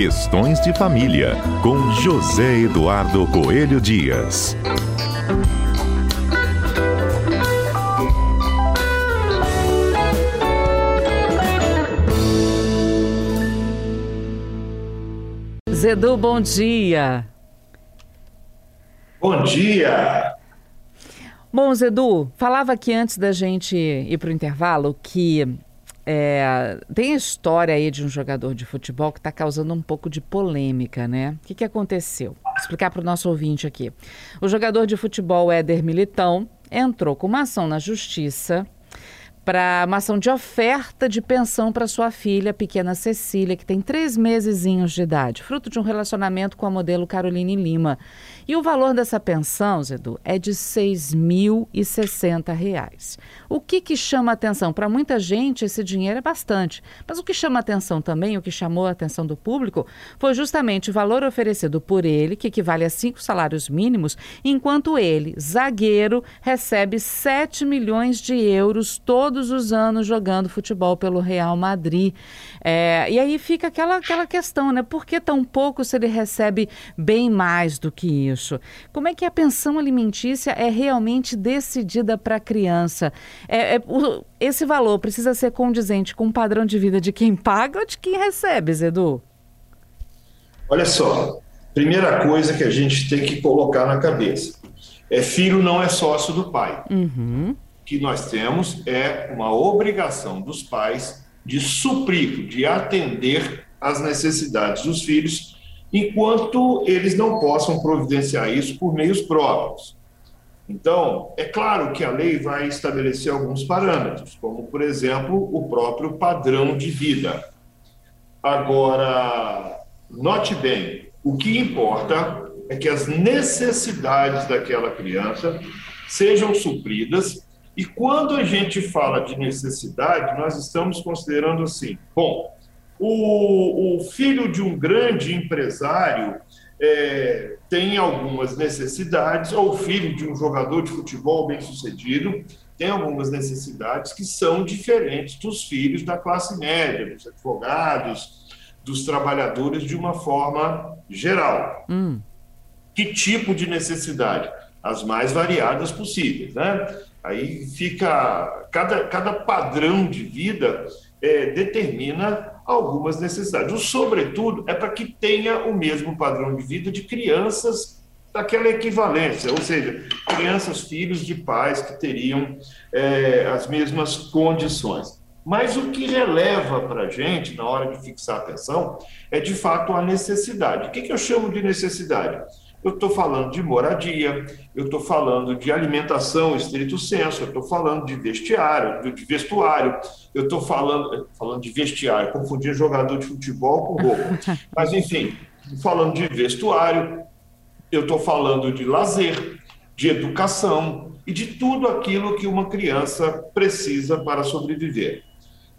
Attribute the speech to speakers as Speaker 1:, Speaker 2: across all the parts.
Speaker 1: Questões de Família, com José Eduardo Coelho Dias.
Speaker 2: Zedu, bom dia.
Speaker 3: Bom dia.
Speaker 2: Bom, Zedu, falava aqui antes da gente ir para o intervalo que é, tem a história aí de um jogador de futebol que está causando um pouco de polêmica, né? O que, que aconteceu? Vou explicar para o nosso ouvinte aqui. O jogador de futebol Éder Militão entrou com uma ação na justiça para uma ação de oferta de pensão para sua filha, pequena Cecília, que tem três mesezinhos de idade, fruto de um relacionamento com a modelo Caroline Lima. E o valor dessa pensão, Zedu, é de R$ 6.060. O que, que chama atenção? Para muita gente, esse dinheiro é bastante. Mas o que chama atenção também, o que chamou a atenção do público, foi justamente o valor oferecido por ele, que equivale a cinco salários mínimos, enquanto ele, zagueiro, recebe 7 milhões de euros todos os anos jogando futebol pelo Real Madrid. É, e aí fica aquela, aquela questão, né? Por que tão pouco se ele recebe bem mais do que isso? isso. Como é que a pensão alimentícia é realmente decidida para a criança? É, é, o, esse valor precisa ser condizente com o padrão de vida de quem paga ou de quem recebe, Zedu?
Speaker 3: Olha só, primeira coisa que a gente tem que colocar na cabeça é filho não é sócio do pai.
Speaker 2: Uhum.
Speaker 3: Que nós temos é uma obrigação dos pais de suprir, de atender às necessidades dos filhos enquanto eles não possam providenciar isso por meios próprios. Então, é claro que a lei vai estabelecer alguns parâmetros, como, por exemplo, o próprio padrão de vida. Agora, note bem, o que importa é que as necessidades daquela criança sejam supridas, e quando a gente fala de necessidade, nós estamos considerando assim: bom, o, o filho de um grande empresário é, tem algumas necessidades, ou o filho de um jogador de futebol bem-sucedido tem algumas necessidades que são diferentes dos filhos da classe média, dos advogados, dos trabalhadores de uma forma geral.
Speaker 2: Hum.
Speaker 3: Que tipo de necessidade? As mais variadas possíveis, né? Aí fica cada, cada padrão de vida é, determina algumas necessidades. O sobretudo é para que tenha o mesmo padrão de vida de crianças daquela equivalência, ou seja, crianças, filhos de pais que teriam é, as mesmas condições. Mas o que releva para a gente, na hora de fixar a é de fato a necessidade. O que, que eu chamo de necessidade? Eu estou falando de moradia, eu estou falando de alimentação estrito senso, eu estou falando de vestiário, de vestuário, eu estou falando, falando de vestiário, confundir jogador de futebol com roupa. Mas, enfim, falando de vestuário, eu estou falando de lazer, de educação e de tudo aquilo que uma criança precisa para sobreviver.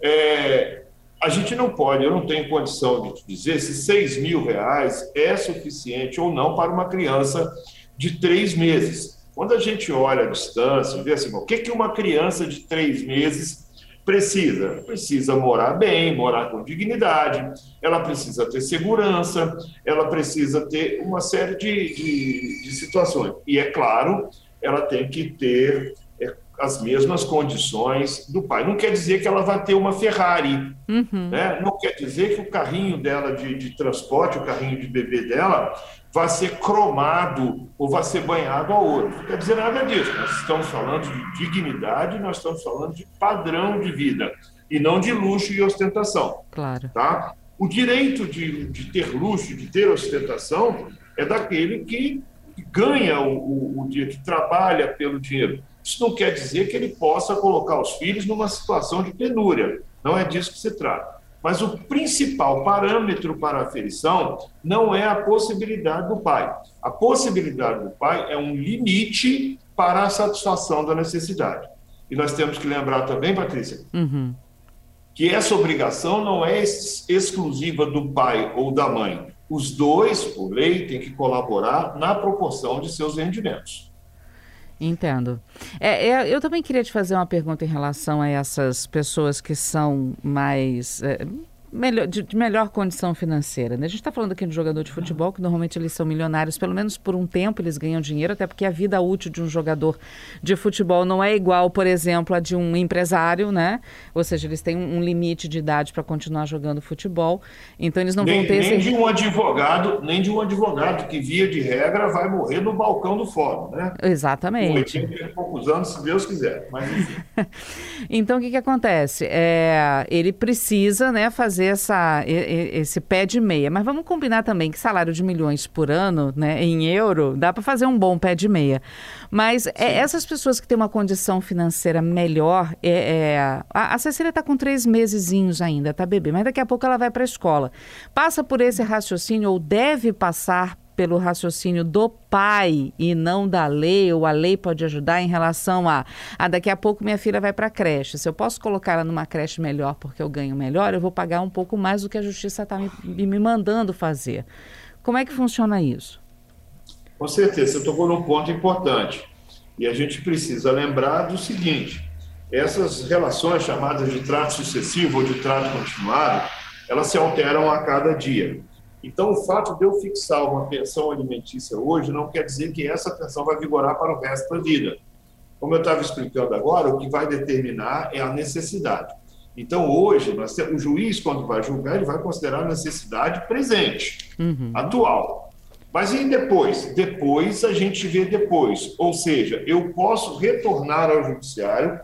Speaker 3: É, a gente não pode, eu não tenho condição de te dizer se 6 mil reais é suficiente ou não para uma criança de três meses. Quando a gente olha a distância, vê assim, o que, que uma criança de três meses precisa? Precisa morar bem, morar com dignidade, ela precisa ter segurança, ela precisa ter uma série de, de, de situações. E é claro, ela tem que ter as mesmas condições do pai. Não quer dizer que ela vai ter uma Ferrari,
Speaker 2: uhum.
Speaker 3: né? não quer dizer que o carrinho dela de, de, transporte, o carrinho de bebê dela, vai ser cromado ou vai ser banhado a ouro. Não quer dizer nada disso. Nós estamos falando de dignidade, nós estamos falando de padrão de vida e não de luxo e ostentação.
Speaker 2: Claro.
Speaker 3: Tá? O direito de, de ter luxo, de ter ostentação, é daquele que ganha o, o, o dia, que trabalha pelo dinheiro. Isso não quer dizer que ele possa colocar os filhos numa situação de penúria. Não é disso que se trata. Mas o principal parâmetro para a aferição não é a possibilidade do pai. A possibilidade do pai é um limite para a satisfação da necessidade. E nós temos que lembrar também, Patrícia,
Speaker 2: uhum.
Speaker 3: que essa obrigação não é exclusiva do pai ou da mãe. Os dois, por lei, têm que colaborar na proporção de seus rendimentos.
Speaker 2: Entendo. É, é, eu também queria te fazer uma pergunta em relação a essas pessoas que são mais. É, melhor, de, de, melhor condição financeira. Né? A gente está falando aqui de jogador de futebol, que normalmente eles são milionários, pelo menos por um tempo eles ganham dinheiro, até porque a vida útil de um jogador de futebol não é igual, por exemplo, a de um empresário, né? Ou seja, eles têm um, um limite de idade para continuar jogando futebol. Então eles não
Speaker 3: nem,
Speaker 2: vão ter
Speaker 3: nem
Speaker 2: esse...
Speaker 3: de um advogado, nem de um advogado que, via de regra, vai morrer no balcão do fórum, né?
Speaker 2: Exatamente.
Speaker 3: Com 80 e poucos anos, se Deus quiser. Mas enfim.
Speaker 2: então o que, que acontece? É, ele precisa né, fazer essa, esse pé de meia. Mas vamos combinar também que salário de milhões por ano, né, em euro, dá para fazer um bom pé de meia. Mas é, essas pessoas que têm uma condição financeira melhor, é, é a, a Cecília está com três mesezinhos ainda, tá bebê, mas daqui a pouco ela vai para a escola. Passa por esse raciocínio ou deve passar pelo raciocínio do pai e não da lei, ou a lei pode ajudar em relação a, a daqui a pouco minha filha vai para a creche. Se eu posso colocar ela numa creche melhor porque eu ganho melhor, eu vou pagar um pouco mais do que a justiça está me, me mandando fazer. Como é que funciona isso?
Speaker 3: Com certeza, você tocou num ponto importante. E a gente precisa lembrar do seguinte: essas relações chamadas de trato sucessivo ou de trato continuado, elas se alteram a cada dia. Então, o fato de eu fixar uma pensão alimentícia hoje não quer dizer que essa pensão vai vigorar para o resto da vida. Como eu estava explicando agora, o que vai determinar é a necessidade. Então, hoje, nós o juiz, quando vai julgar, ele vai considerar a necessidade presente, uhum. atual. Mas e depois? Depois a gente vê depois. Ou seja, eu posso retornar ao judiciário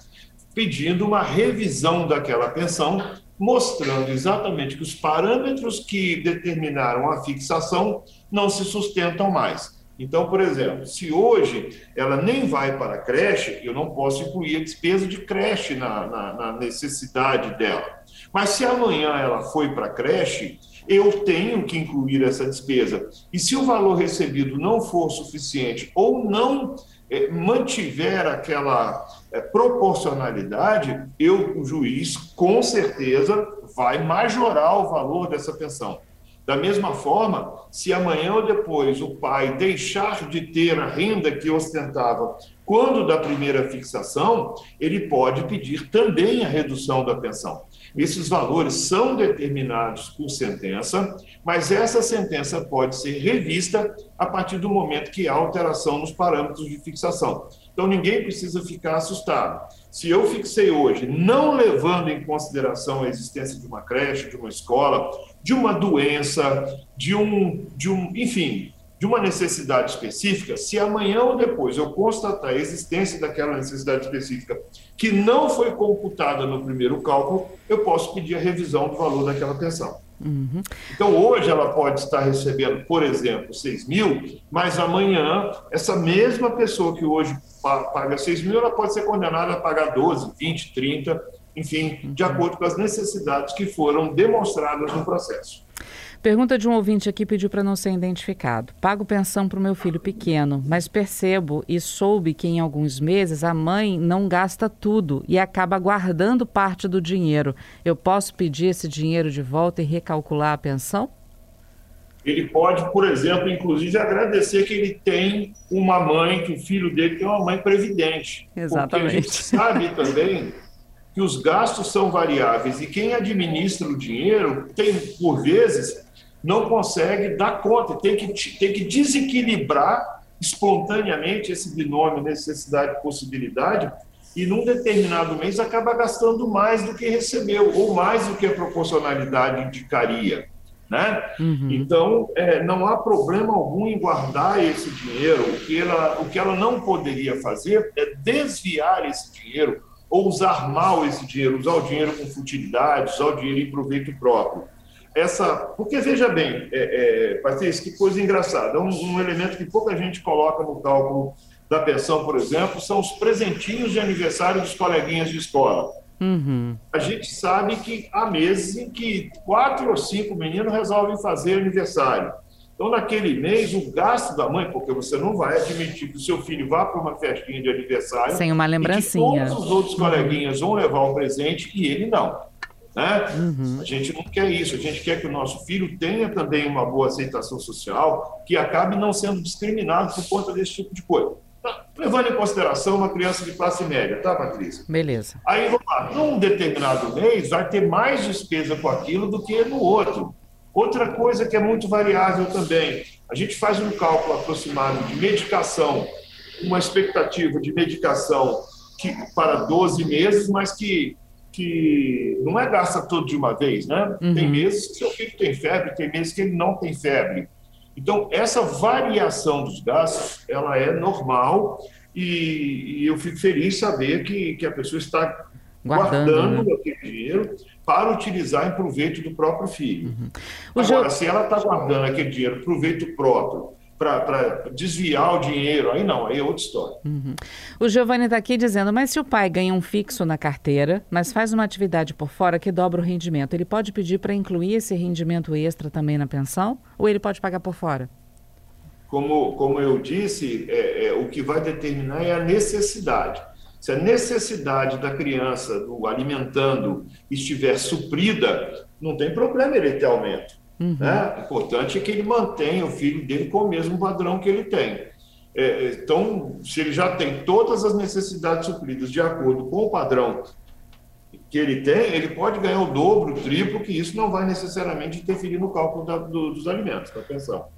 Speaker 3: pedindo uma revisão daquela pensão mostrando exatamente que os parâmetros que determinaram a fixação não se sustentam mais. Então, por exemplo, se hoje ela nem vai para a creche, eu não posso incluir a despesa de creche na, na, na necessidade dela. Mas se amanhã ela foi para a creche, eu tenho que incluir essa despesa. E se o valor recebido não for suficiente ou não mantiver aquela é, proporcionalidade, eu, o juiz, com certeza vai majorar o valor dessa pensão. Da mesma forma, se amanhã ou depois o pai deixar de ter a renda que ostentava quando da primeira fixação, ele pode pedir também a redução da pensão. Esses valores são determinados por sentença, mas essa sentença pode ser revista a partir do momento que há alteração nos parâmetros de fixação. Então, ninguém precisa ficar assustado. Se eu fixei hoje, não levando em consideração a existência de uma creche, de uma escola, de uma doença, de um, de um enfim, de uma necessidade específica, se amanhã ou depois eu constatar a existência daquela necessidade específica que não foi computada no primeiro cálculo, eu posso pedir a revisão do valor daquela pensão. Uhum. Então, hoje ela pode estar recebendo, por exemplo, 6 mil, mas amanhã, essa mesma pessoa que hoje paga 6 mil, ela pode ser condenada a pagar 12, 20, 30, enfim, de uhum. acordo com as necessidades que foram demonstradas no processo.
Speaker 2: Pergunta de um ouvinte aqui pediu para não ser identificado. Pago pensão para o meu filho pequeno, mas percebo e soube que em alguns meses a mãe não gasta tudo e acaba guardando parte do dinheiro. Eu posso pedir esse dinheiro de volta e recalcular a pensão?
Speaker 3: Ele pode, por exemplo, inclusive agradecer que ele tem uma mãe, que o filho dele tem uma mãe previdente.
Speaker 2: Exatamente.
Speaker 3: Porque a gente sabe também que os gastos são variáveis e quem administra o dinheiro tem, por vezes, não consegue dar conta, tem que, tem que desequilibrar espontaneamente esse binômio necessidade-possibilidade e num determinado mês acaba gastando mais do que recebeu ou mais do que a proporcionalidade indicaria. Né? Uhum. Então, é, não há problema algum em guardar esse dinheiro. O que, ela, o que ela não poderia fazer é desviar esse dinheiro ou usar mal esse dinheiro, usar o dinheiro com futilidade, usar o dinheiro em proveito próprio essa. Porque, veja bem, é, é, Patrícia, que coisa engraçada. Um, um, elemento que pouca gente coloca no cálculo da pensão, por exemplo, são os presentinhos de aniversário dos coleguinhas de escola. Uhum. A gente sabe que há meses em que quatro ou cinco meninos resolvem fazer aniversário. Então, naquele mês, o gasto da mãe, porque você não vai admitir que o seu filho vá para uma festinha de aniversário.
Speaker 2: Sem uma lembrancinha.
Speaker 3: todos os outros coleguinhas vão levar o presente e ele não. Né? Uhum. A gente não quer isso, a gente quer que o nosso filho tenha também uma boa aceitação social, que acabe não sendo discriminado por conta desse tipo de coisa. Tá, levando em consideração uma criança de classe média, tá, Patrícia?
Speaker 2: Beleza.
Speaker 3: Aí, vamos lá, num determinado mês vai ter mais despesa com aquilo do que no outro. Outra coisa que é muito variável também, a gente faz um cálculo aproximado de medicação, uma expectativa de medicação que, para 12 meses, mas que que não é gasta tudo de uma vez, né? Uhum. Tem meses que seu filho tem febre, tem meses que ele não tem febre. Então, essa variação dos gastos, ela é normal e, e eu fico feliz saber que, que a pessoa está guardando, guardando né? aquele dinheiro para utilizar em proveito do próprio filho. Uhum. Agora, se ela está guardando aquele dinheiro proveito próprio para desviar o dinheiro, aí não, aí é outra história.
Speaker 2: Uhum. O Giovanni está aqui dizendo, mas se o pai ganha um fixo na carteira, mas faz uma atividade por fora que dobra o rendimento, ele pode pedir para incluir esse rendimento extra também na pensão? Ou ele pode pagar por fora?
Speaker 3: Como, como eu disse, é, é, o que vai determinar é a necessidade. Se a necessidade da criança do alimentando estiver suprida, não tem problema ele ter aumento. Uhum. Né? O importante é que ele mantenha o filho dele com o mesmo padrão que ele tem. É, então, se ele já tem todas as necessidades supridas de acordo com o padrão que ele tem, ele pode ganhar o dobro, o triplo, que isso não vai necessariamente interferir no cálculo da, do, dos alimentos.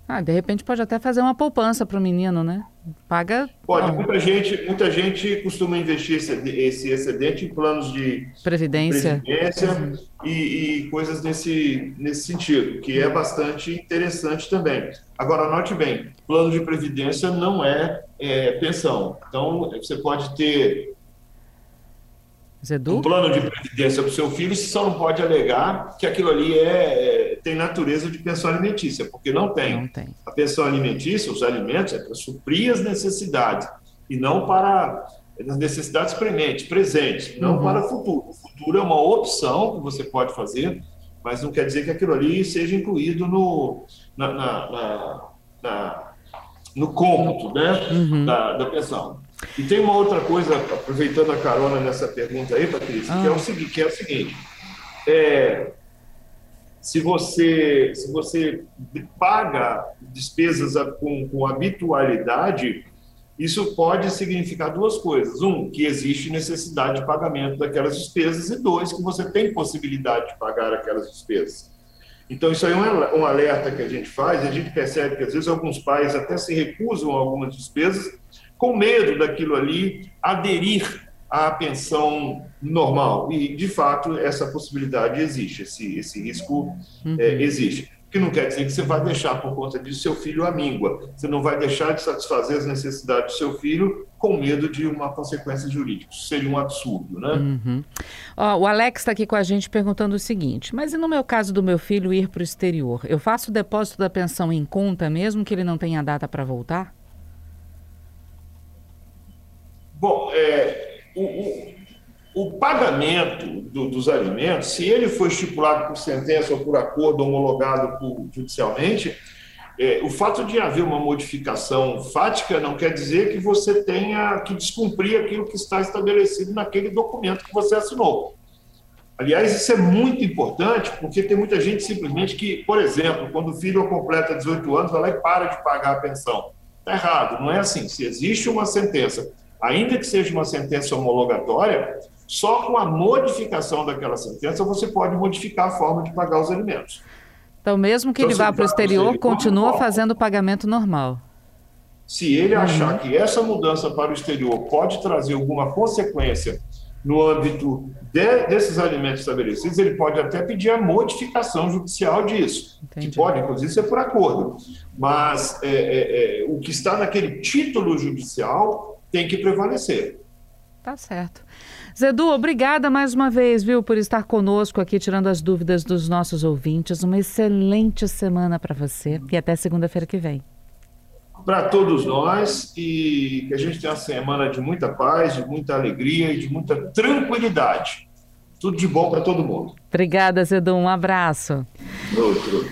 Speaker 2: Ah, de repente pode até fazer uma poupança para o menino, né? Paga.
Speaker 3: Pode, muita gente, muita gente costuma investir esse, excedente em planos de
Speaker 2: previdência,
Speaker 3: previdência uhum. e, e, coisas nesse, nesse sentido, que é bastante interessante também. Agora, note bem, plano de previdência não é, é pensão. Então, você pode ter
Speaker 2: Zedu?
Speaker 3: um plano de previdência para o seu filho, você só não pode alegar que aquilo ali é, é, tem natureza de pensão alimentícia, porque não tem.
Speaker 2: não tem.
Speaker 3: A pensão alimentícia, os alimentos, é para suprir as necessidades e não para as necessidades prementes, presentes, não uhum. para o futuro. O futuro é uma opção que você pode fazer, mas não quer dizer que aquilo ali seja incluído no, na, na, na, na no cômputo né, uhum. da, da pensão. E tem uma outra coisa, aproveitando a carona nessa pergunta aí, Patrícia, ah. que, é o ah. seguinte, que é o seguinte. É, se você, se você paga despesas com, com habitualidade, isso pode significar duas coisas. Um, que existe necessidade de pagamento daquelas despesas, e dois, que você tem possibilidade de pagar aquelas despesas. Então, isso aí é um alerta que a gente faz, a gente percebe que às vezes alguns pais até se recusam a algumas despesas com medo daquilo ali aderir à pensão normal. E, de fato, essa possibilidade existe, esse, esse risco uhum. é, existe. O que não quer dizer que você vai deixar, por conta disso, seu filho à míngua. Você não vai deixar de satisfazer as necessidades do seu filho com medo de uma consequência jurídica. Isso seria um absurdo, né?
Speaker 2: Uhum. Ó, o Alex está aqui com a gente perguntando o seguinte: mas e no meu caso do meu filho ir para o exterior? Eu faço o depósito da pensão em conta, mesmo que ele não tenha data para voltar?
Speaker 3: Bom, é, o, o, o, pagamento do, dos alimentos, se ele for estipulado por sentença ou por acordo homologado por, judicialmente, é, o fato de haver uma modificação fática não quer dizer que você tenha que descumprir aquilo que está estabelecido naquele documento que você assinou. Aliás, isso é muito importante, porque tem muita gente simplesmente que, por exemplo, quando o filho completa 18 anos, vai lá e para de pagar a pensão. Está errado, não é assim. Se existe uma sentença ainda que seja uma sentença homologatória, só com a modificação daquela sentença você pode modificar a forma de pagar os alimentos.
Speaker 2: Então, mesmo que então, ele vá para o exterior, continua fazendo o pagamento normal.
Speaker 3: Se ele uhum. achar que essa mudança para o exterior pode trazer alguma consequência no âmbito de, desses alimentos estabelecidos, ele pode até pedir a modificação judicial disso, Entendi. que pode, inclusive, ser por acordo. Mas é, é, é, o que está naquele título judicial tem que prevalecer.
Speaker 2: Tá certo. Zedu, obrigada mais uma vez, viu, por estar conosco aqui, tirando as dúvidas dos nossos ouvintes. Uma excelente semana para você e até segunda-feira que vem.
Speaker 3: Para todos nós e que a gente tenha uma semana de muita paz, de muita alegria e de muita tranquilidade. Tudo de bom para todo mundo.
Speaker 2: Obrigada, Zedu. Um abraço.
Speaker 3: Outro.